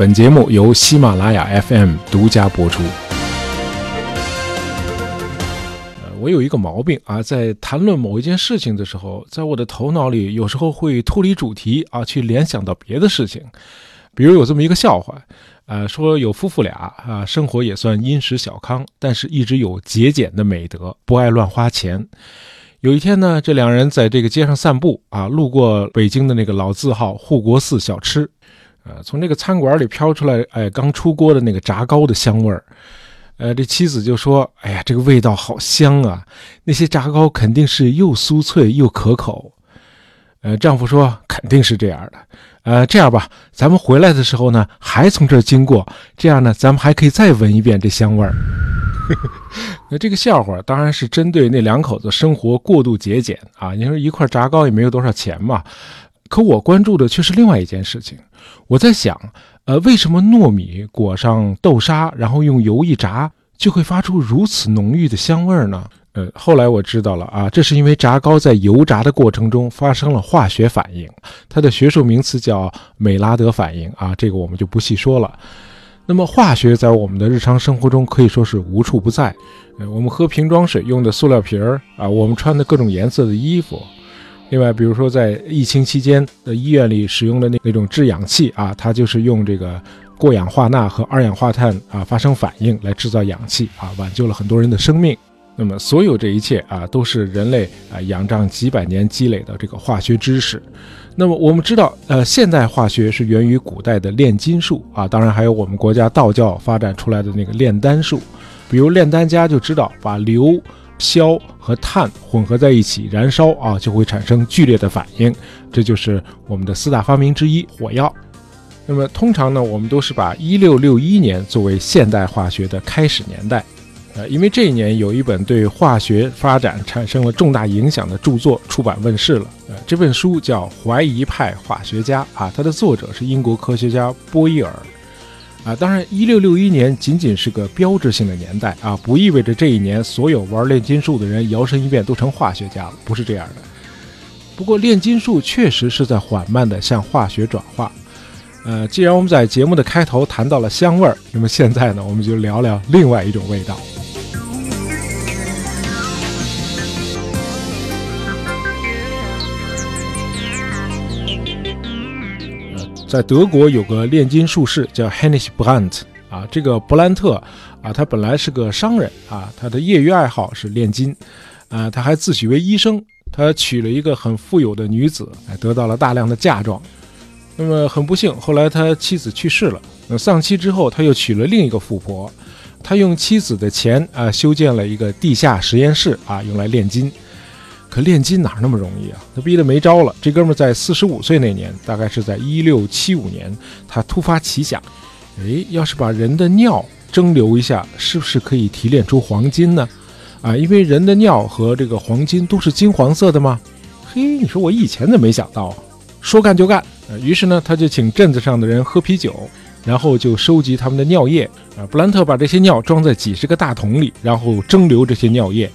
本节目由喜马拉雅 FM 独家播出。呃，我有一个毛病啊，在谈论某一件事情的时候，在我的头脑里有时候会脱离主题啊，去联想到别的事情。比如有这么一个笑话，呃，说有夫妇俩啊，生活也算殷实小康，但是一直有节俭的美德，不爱乱花钱。有一天呢，这两人在这个街上散步啊，路过北京的那个老字号护国寺小吃。呃，从这个餐馆里飘出来，哎，刚出锅的那个炸糕的香味儿。呃，这妻子就说：“哎呀，这个味道好香啊！那些炸糕肯定是又酥脆又可口。”呃，丈夫说：“肯定是这样的。呃，这样吧，咱们回来的时候呢，还从这儿经过，这样呢，咱们还可以再闻一遍这香味儿。” 那这个笑话当然是针对那两口子生活过度节俭啊。你说一块炸糕也没有多少钱嘛。可我关注的却是另外一件事情，我在想，呃，为什么糯米裹上豆沙，然后用油一炸，就会发出如此浓郁的香味呢？呃，后来我知道了啊，这是因为炸糕在油炸的过程中发生了化学反应，它的学术名词叫美拉德反应啊，这个我们就不细说了。那么化学在我们的日常生活中可以说是无处不在，呃，我们喝瓶装水用的塑料瓶儿啊，我们穿的各种颜色的衣服。另外，比如说在疫情期间的医院里使用的那那种制氧气啊，它就是用这个过氧化钠和二氧化碳啊发生反应来制造氧气啊，挽救了很多人的生命。那么，所有这一切啊，都是人类啊仰仗几百年积累的这个化学知识。那么，我们知道，呃，现代化学是源于古代的炼金术啊，当然还有我们国家道教发展出来的那个炼丹术。比如炼丹家就知道把硫。硝和碳混合在一起燃烧啊，就会产生剧烈的反应，这就是我们的四大发明之一——火药。那么通常呢，我们都是把一六六一年作为现代化学的开始年代，呃，因为这一年有一本对化学发展产生了重大影响的著作出版问世了，呃，这本书叫《怀疑派化学家》啊，它的作者是英国科学家波伊尔。啊，当然，一六六一年仅仅是个标志性的年代啊，不意味着这一年所有玩炼金术的人摇身一变都成化学家了，不是这样的。不过，炼金术确实是在缓慢地向化学转化。呃，既然我们在节目的开头谈到了香味儿，那么现在呢，我们就聊聊另外一种味道。在德国有个炼金术士叫 Heinrich Brandt 啊，这个布兰特啊，他本来是个商人啊，他的业余爱好是炼金，啊，他还自诩为医生，他娶了一个很富有的女子，哎，得到了大量的嫁妆。那么很不幸，后来他妻子去世了，那丧妻之后，他又娶了另一个富婆，他用妻子的钱啊，修建了一个地下实验室啊，用来炼金。可炼金哪那么容易啊？他逼得没招了。这哥们在四十五岁那年，大概是在一六七五年，他突发奇想：哎，要是把人的尿蒸馏一下，是不是可以提炼出黄金呢？啊，因为人的尿和这个黄金都是金黄色的吗？嘿，你说我以前怎么没想到啊？说干就干。呃，于是呢，他就请镇子上的人喝啤酒，然后就收集他们的尿液。啊，布兰特把这些尿装在几十个大桶里，然后蒸馏这些尿液。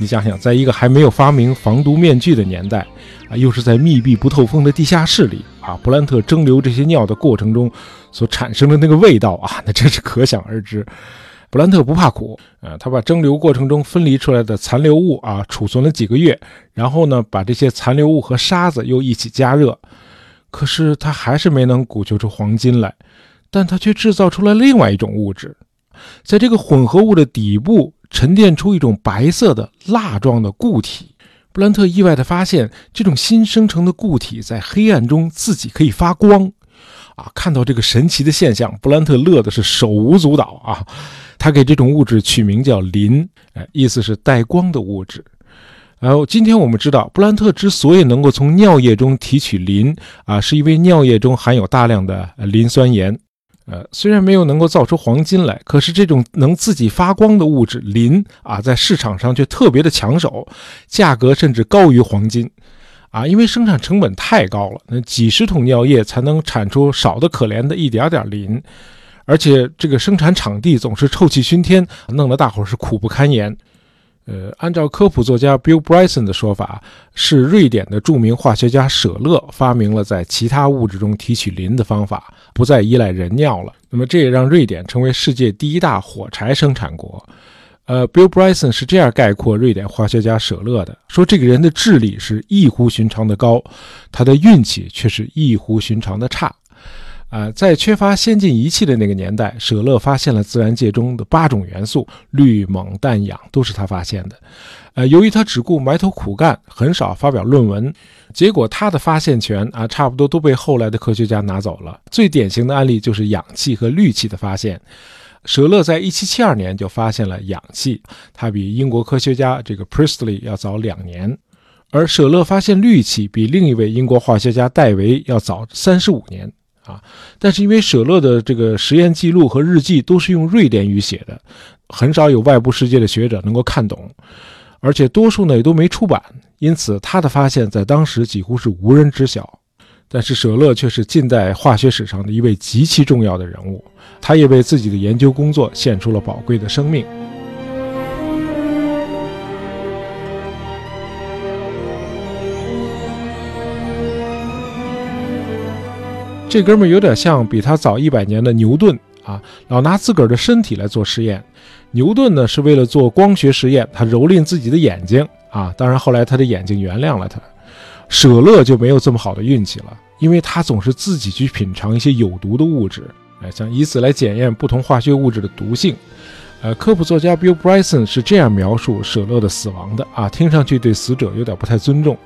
你想想，在一个还没有发明防毒面具的年代，啊，又是在密闭不透风的地下室里，啊，布兰特蒸馏这些尿的过程中所产生的那个味道啊，那真是可想而知。布兰特不怕苦，啊，他把蒸馏过程中分离出来的残留物啊储存了几个月，然后呢，把这些残留物和沙子又一起加热，可是他还是没能鼓求出黄金来，但他却制造出了另外一种物质，在这个混合物的底部。沉淀出一种白色的蜡状的固体，布兰特意外地发现，这种新生成的固体在黑暗中自己可以发光。啊，看到这个神奇的现象，布兰特乐的是手舞足蹈啊！他给这种物质取名叫磷，哎，意思是带光的物质。然后今天我们知道，布兰特之所以能够从尿液中提取磷，啊，是因为尿液中含有大量的磷酸盐。呃，虽然没有能够造出黄金来，可是这种能自己发光的物质磷啊，在市场上却特别的抢手，价格甚至高于黄金，啊，因为生产成本太高了，那几十桶尿液才能产出少的可怜的一点点磷，而且这个生产场地总是臭气熏天，弄得大伙是苦不堪言。呃，按照科普作家 Bill Bryson 的说法，是瑞典的著名化学家舍勒发明了在其他物质中提取磷的方法，不再依赖人尿了。那么这也让瑞典成为世界第一大火柴生产国。呃，Bill Bryson 是这样概括瑞典化学家舍勒的：说这个人的智力是异乎寻常的高，他的运气却是异乎寻常的差。啊，在缺乏先进仪器的那个年代，舍勒发现了自然界中的八种元素，氯、锰、氮、氧都是他发现的。呃，由于他只顾埋头苦干，很少发表论文，结果他的发现权啊，差不多都被后来的科学家拿走了。最典型的案例就是氧气和氯气的发现。舍勒在1772年就发现了氧气，他比英国科学家这个 Priestley 要早两年，而舍勒发现氯气比另一位英国化学家戴维要早三十五年。啊，但是因为舍勒的这个实验记录和日记都是用瑞典语写的，很少有外部世界的学者能够看懂，而且多数呢也都没出版，因此他的发现在当时几乎是无人知晓。但是舍勒却是近代化学史上的一位极其重要的人物，他也为自己的研究工作献出了宝贵的生命。这哥们儿有点像比他早一百年的牛顿啊，老拿自个儿的身体来做实验。牛顿呢是为了做光学实验，他蹂躏自己的眼睛啊。当然后来他的眼睛原谅了他。舍勒就没有这么好的运气了，因为他总是自己去品尝一些有毒的物质，哎，想以此来检验不同化学物质的毒性。呃，科普作家 Bill Bryson 是这样描述舍勒的死亡的啊，听上去对死者有点不太尊重。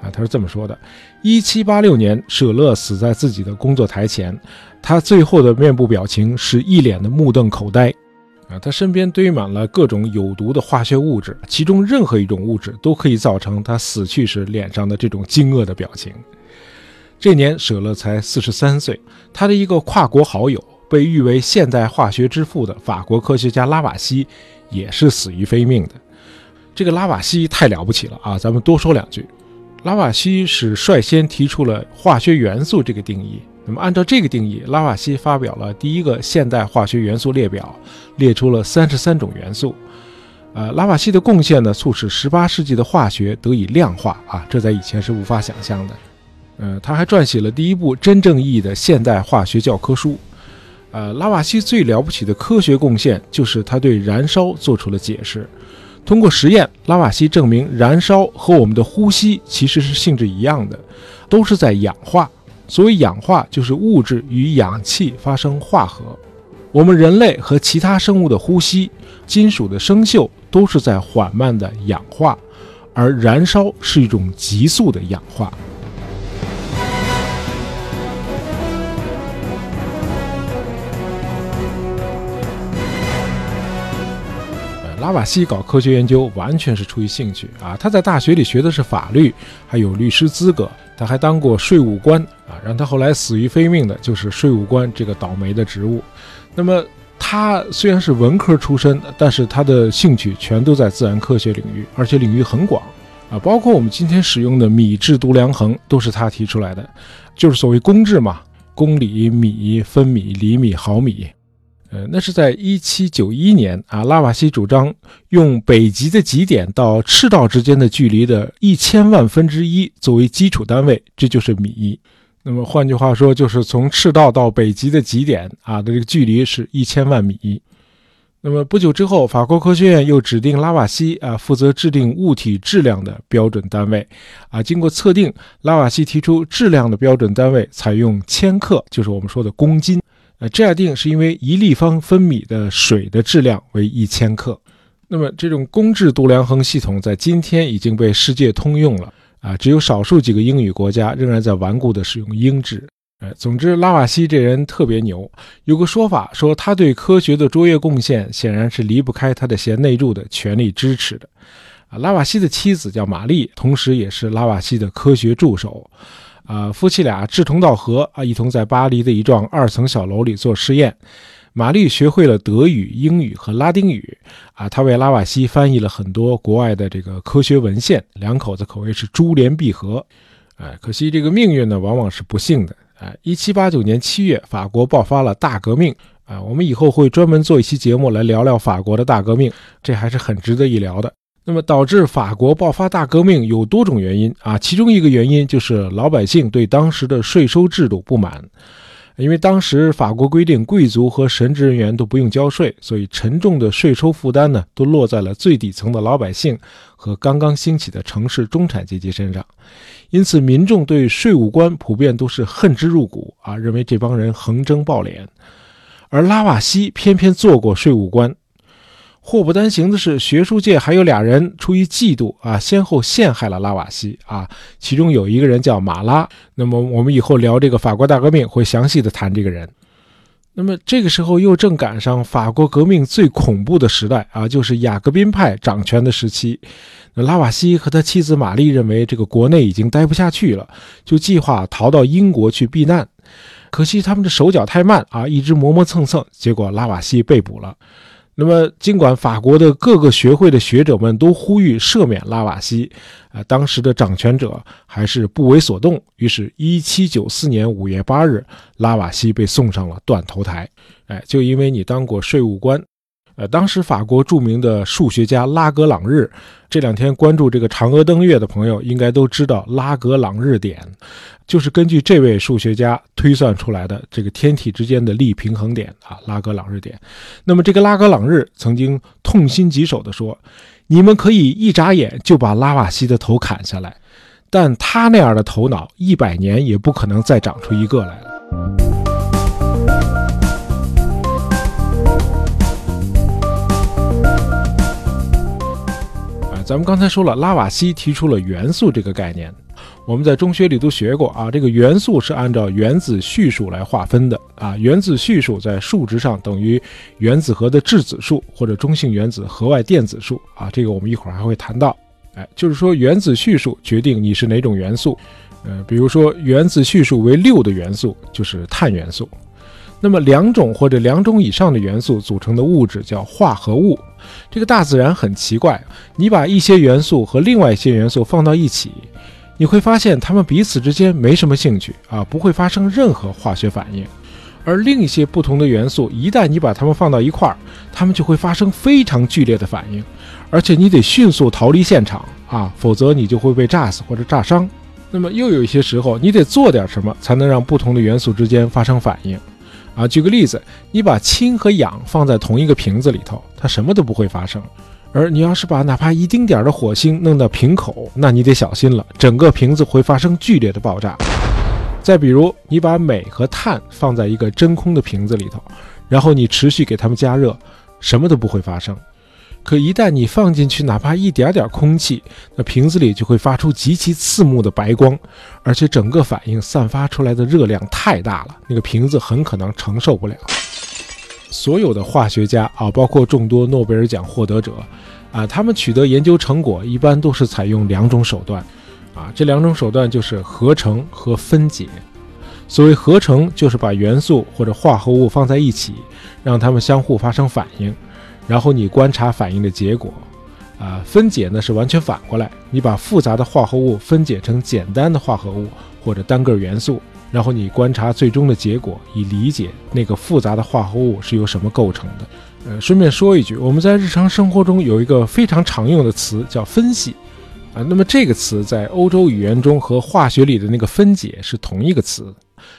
啊，他是这么说的：，一七八六年，舍勒死在自己的工作台前，他最后的面部表情是一脸的目瞪口呆。啊，他身边堆满了各种有毒的化学物质，其中任何一种物质都可以造成他死去时脸上的这种惊愕的表情。这年，舍勒才四十三岁，他的一个跨国好友，被誉为现代化学之父的法国科学家拉瓦锡，也是死于非命的。这个拉瓦锡太了不起了啊！咱们多说两句。拉瓦锡是率先提出了化学元素这个定义。那么，按照这个定义，拉瓦锡发表了第一个现代化学元素列表，列出了三十三种元素。呃，拉瓦锡的贡献呢，促使十八世纪的化学得以量化啊，这在以前是无法想象的。呃，他还撰写了第一部真正意义的现代化学教科书。呃，拉瓦锡最了不起的科学贡献就是他对燃烧做出了解释。通过实验，拉瓦锡证明燃烧和我们的呼吸其实是性质一样的，都是在氧化。所谓氧化，就是物质与氧气发生化合。我们人类和其他生物的呼吸、金属的生锈都是在缓慢的氧化，而燃烧是一种急速的氧化。拉瓦西搞科学研究完全是出于兴趣啊！他在大学里学的是法律，还有律师资格，他还当过税务官啊！让他后来死于非命的就是税务官这个倒霉的职务。那么他虽然是文科出身，但是他的兴趣全都在自然科学领域，而且领域很广啊！包括我们今天使用的米制度量衡都是他提出来的，就是所谓公制嘛，公里、米、分米、厘米、毫米。呃，那是在一七九一年啊，拉瓦锡主张用北极的极点到赤道之间的距离的一千万分之一作为基础单位，这就是米。那么换句话说，就是从赤道到北极的极点啊的这个距离是一千万米。那么不久之后，法国科学院又指定拉瓦锡啊负责制定物体质量的标准单位啊。经过测定，拉瓦锡提出质量的标准单位采用千克，就是我们说的公斤。呃，这样定是因为一立方分米的水的质量为一千克。那么这种公制度量衡系统在今天已经被世界通用了啊，只有少数几个英语国家仍然在顽固地使用英制。呃，总之拉瓦锡这人特别牛，有个说法说他对科学的卓越贡献显然是离不开他的贤内助的全力支持的。啊，拉瓦锡的妻子叫玛丽，同时也是拉瓦锡的科学助手。啊，夫妻俩志同道合啊，一同在巴黎的一幢二层小楼里做实验。玛丽学会了德语、英语和拉丁语啊，她为拉瓦锡翻译了很多国外的这个科学文献，两口子可谓是珠联璧合。哎，可惜这个命运呢，往往是不幸的。哎，一七八九年七月，法国爆发了大革命啊，我们以后会专门做一期节目来聊聊法国的大革命，这还是很值得一聊的。那么导致法国爆发大革命有多种原因啊，其中一个原因就是老百姓对当时的税收制度不满，因为当时法国规定贵族和神职人员都不用交税，所以沉重的税收负担呢都落在了最底层的老百姓和刚刚兴起的城市中产阶级身上，因此民众对税务官普遍都是恨之入骨啊，认为这帮人横征暴敛，而拉瓦锡偏偏做过税务官。祸不单行的是，学术界还有俩人出于嫉妒啊，先后陷害了拉瓦锡啊。其中有一个人叫马拉。那么我们以后聊这个法国大革命会详细的谈这个人。那么这个时候又正赶上法国革命最恐怖的时代啊，就是雅各宾派掌权的时期。那拉瓦锡和他妻子玛丽认为这个国内已经待不下去了，就计划逃到英国去避难。可惜他们的手脚太慢啊，一直磨磨蹭蹭，结果拉瓦锡被捕了。那么，尽管法国的各个学会的学者们都呼吁赦免拉瓦锡，啊，当时的掌权者还是不为所动。于是，一七九四年五月八日，拉瓦锡被送上了断头台。哎，就因为你当过税务官。呃，当时法国著名的数学家拉格朗日，这两天关注这个嫦娥登月的朋友应该都知道拉格朗日点，就是根据这位数学家推算出来的这个天体之间的力平衡点啊，拉格朗日点。那么这个拉格朗日曾经痛心疾首地说：“你们可以一眨眼就把拉瓦锡的头砍下来，但他那样的头脑，一百年也不可能再长出一个来了。”咱们刚才说了，拉瓦锡提出了元素这个概念。我们在中学里都学过啊，这个元素是按照原子序数来划分的啊。原子序数在数值上等于原子核的质子数或者中性原子核外电子数啊。这个我们一会儿还会谈到。哎，就是说原子序数决定你是哪种元素。呃，比如说原子序数为六的元素就是碳元素。那么两种或者两种以上的元素组成的物质叫化合物。这个大自然很奇怪，你把一些元素和另外一些元素放到一起，你会发现它们彼此之间没什么兴趣啊，不会发生任何化学反应。而另一些不同的元素，一旦你把它们放到一块儿，它们就会发生非常剧烈的反应，而且你得迅速逃离现场啊，否则你就会被炸死或者炸伤。那么又有一些时候，你得做点什么才能让不同的元素之间发生反应。啊，举个例子，你把氢和氧放在同一个瓶子里头，它什么都不会发生；而你要是把哪怕一丁点儿的火星弄到瓶口，那你得小心了，整个瓶子会发生剧烈的爆炸。再比如，你把镁和碳放在一个真空的瓶子里头，然后你持续给它们加热，什么都不会发生。可一旦你放进去哪怕一点点空气，那瓶子里就会发出极其刺目的白光，而且整个反应散发出来的热量太大了，那个瓶子很可能承受不了。所有的化学家啊，包括众多诺贝尔奖获得者啊，他们取得研究成果一般都是采用两种手段啊，这两种手段就是合成和分解。所谓合成，就是把元素或者化合物放在一起，让它们相互发生反应。然后你观察反应的结果，啊，分解呢是完全反过来，你把复杂的化合物分解成简单的化合物或者单个元素，然后你观察最终的结果，以理解那个复杂的化合物是由什么构成的。呃，顺便说一句，我们在日常生活中有一个非常常用的词叫分析，啊，那么这个词在欧洲语言中和化学里的那个分解是同一个词。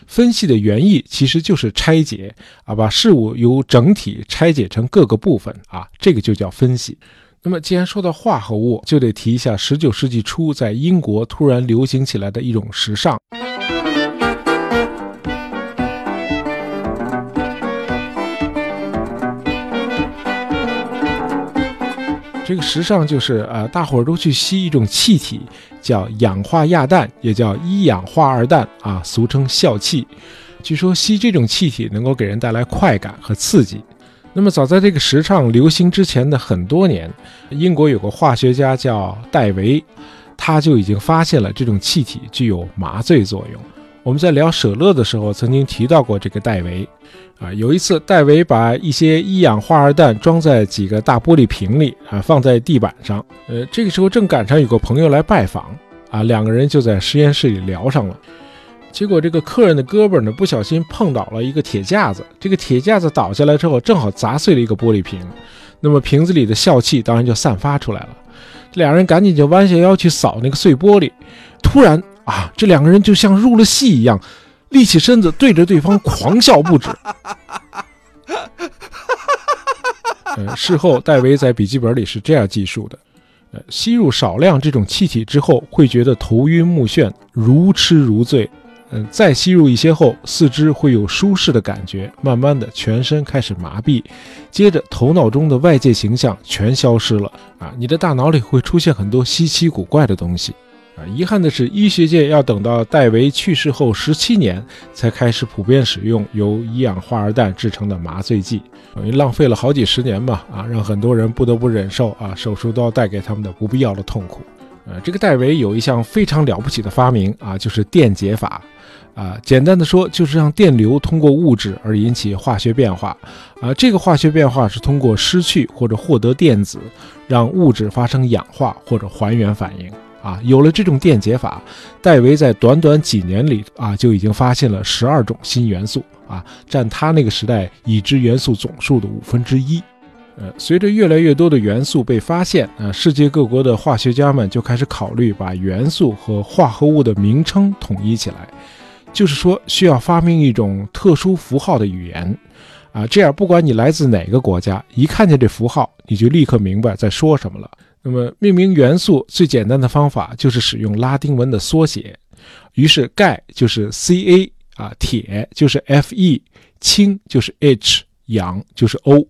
分析的原意其实就是拆解啊，把事物由整体拆解成各个部分啊，这个就叫分析。那么既然说到化合物，就得提一下十九世纪初在英国突然流行起来的一种时尚。这个时尚就是呃，大伙儿都去吸一种气体，叫氧化亚氮，也叫一氧化二氮啊，俗称笑气。据说吸这种气体能够给人带来快感和刺激。那么早在这个时尚流行之前的很多年，英国有个化学家叫戴维，他就已经发现了这种气体具有麻醉作用。我们在聊舍勒的时候曾经提到过这个戴维。啊，有一次，戴维把一些一氧化二氮装在几个大玻璃瓶里啊，放在地板上。呃，这个时候正赶上有个朋友来拜访啊，两个人就在实验室里聊上了。结果这个客人的胳膊呢，不小心碰倒了一个铁架子，这个铁架子倒下来之后，正好砸碎了一个玻璃瓶。那么瓶子里的笑气当然就散发出来了。两人赶紧就弯下腰去扫那个碎玻璃，突然啊，这两个人就像入了戏一样，立起身子对着对方狂笑不止。呃，事后戴维在笔记本里是这样记述的：呃，吸入少量这种气体之后，会觉得头晕目眩，如痴如醉。嗯，再吸入一些后，四肢会有舒适的感觉，慢慢的全身开始麻痹，接着头脑中的外界形象全消失了啊！你的大脑里会出现很多稀奇古怪的东西遗憾的是，医学界要等到戴维去世后十七年，才开始普遍使用由一氧化二氮制成的麻醉剂，等于浪费了好几十年嘛啊！让很多人不得不忍受啊手术刀带给他们的不必要的痛苦。呃，这个戴维有一项非常了不起的发明啊，就是电解法。啊，简单的说，就是让电流通过物质而引起化学变化。啊，这个化学变化是通过失去或者获得电子，让物质发生氧化或者还原反应。啊，有了这种电解法，戴维在短短几年里啊，就已经发现了十二种新元素。啊，占他那个时代已知元素总数的五分之一。呃，随着越来越多的元素被发现，啊，世界各国的化学家们就开始考虑把元素和化合物的名称统一起来，就是说需要发明一种特殊符号的语言，啊，这样不管你来自哪个国家，一看见这符号，你就立刻明白在说什么了。那么命名元素最简单的方法就是使用拉丁文的缩写，于是钙就是 Ca，啊，铁就是 Fe，氢就是 H，氧就是 O。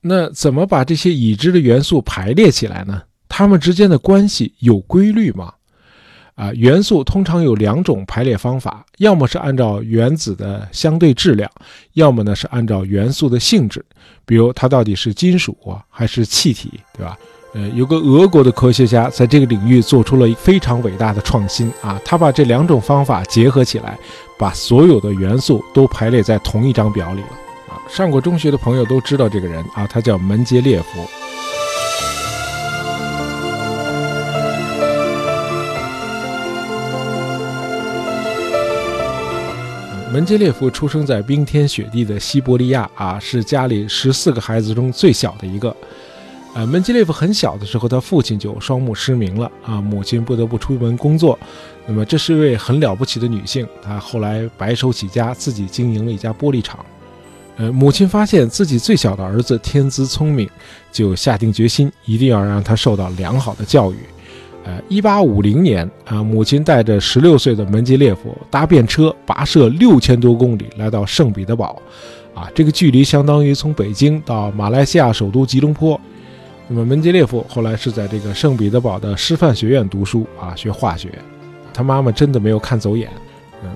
那怎么把这些已知的元素排列起来呢？它们之间的关系有规律吗？啊，元素通常有两种排列方法，要么是按照原子的相对质量，要么呢是按照元素的性质，比如它到底是金属啊还是气体，对吧？呃，有个俄国的科学家在这个领域做出了非常伟大的创新啊，他把这两种方法结合起来，把所有的元素都排列在同一张表里了。啊上过中学的朋友都知道这个人啊，他叫门捷列夫。门捷列夫出生在冰天雪地的西伯利亚啊，是家里十四个孩子中最小的一个。呃，门捷列夫很小的时候，他父亲就双目失明了啊，母亲不得不出门工作。那么，这是一位很了不起的女性，她后来白手起家，自己经营了一家玻璃厂。呃，母亲发现自己最小的儿子天资聪明，就下定决心一定要让他受到良好的教育。呃，一八五零年啊，母亲带着十六岁的门捷列夫搭便车跋涉六千多公里来到圣彼得堡，啊，这个距离相当于从北京到马来西亚首都吉隆坡。那么门捷列夫后来是在这个圣彼得堡的师范学院读书啊，学化学。他妈妈真的没有看走眼。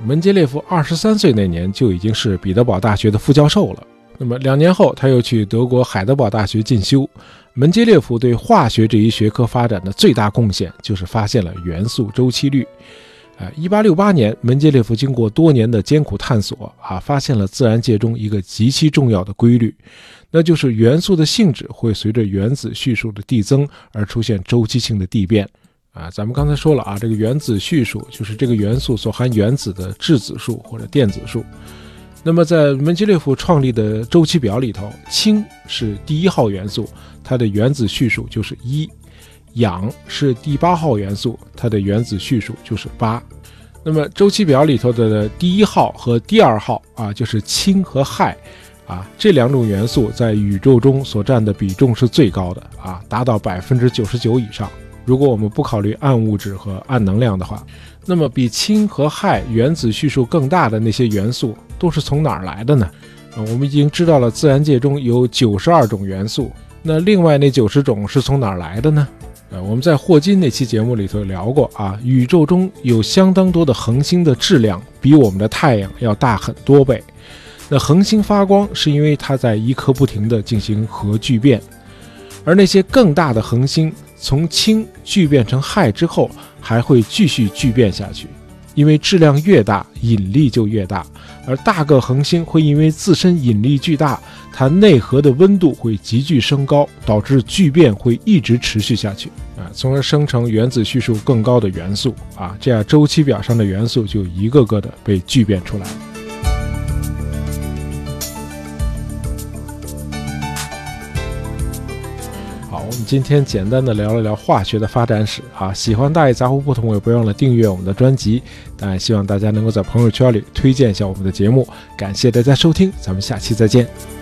门捷列夫二十三岁那年就已经是彼得堡大学的副教授了。那么两年后，他又去德国海德堡大学进修。门捷列夫对化学这一学科发展的最大贡献就是发现了元素周期律。呃，一八六八年，门捷列夫经过多年的艰苦探索啊，发现了自然界中一个极其重要的规律，那就是元素的性质会随着原子序数的递增而出现周期性的递变。啊，咱们刚才说了啊，这个原子序数就是这个元素所含原子的质子数或者电子数。那么在门捷列夫创立的周期表里头，氢是第一号元素，它的原子序数就是一；氧是第八号元素，它的原子序数就是八。那么周期表里头的第一号和第二号啊，就是氢和氦啊，这两种元素在宇宙中所占的比重是最高的啊，达到百分之九十九以上。如果我们不考虑暗物质和暗能量的话，那么比氢和氦原子序数更大的那些元素都是从哪儿来的呢？啊，我们已经知道了自然界中有九十二种元素，那另外那九十种是从哪儿来的呢？呃，我们在霍金那期节目里头聊过啊，宇宙中有相当多的恒星的质量比我们的太阳要大很多倍。那恒星发光是因为它在一刻不停地进行核聚变，而那些更大的恒星。从氢聚变成氦之后，还会继续聚变下去，因为质量越大，引力就越大。而大个恒星会因为自身引力巨大，它内核的温度会急剧升高，导致聚变会一直持续下去啊，从而生成原子序数更高的元素啊，这样周期表上的元素就一个个的被聚变出来。今天简单的聊了聊化学的发展史啊。喜欢大爷杂货铺的朋友，不要忘了订阅我们的专辑。当然，希望大家能够在朋友圈里推荐一下我们的节目。感谢大家收听，咱们下期再见。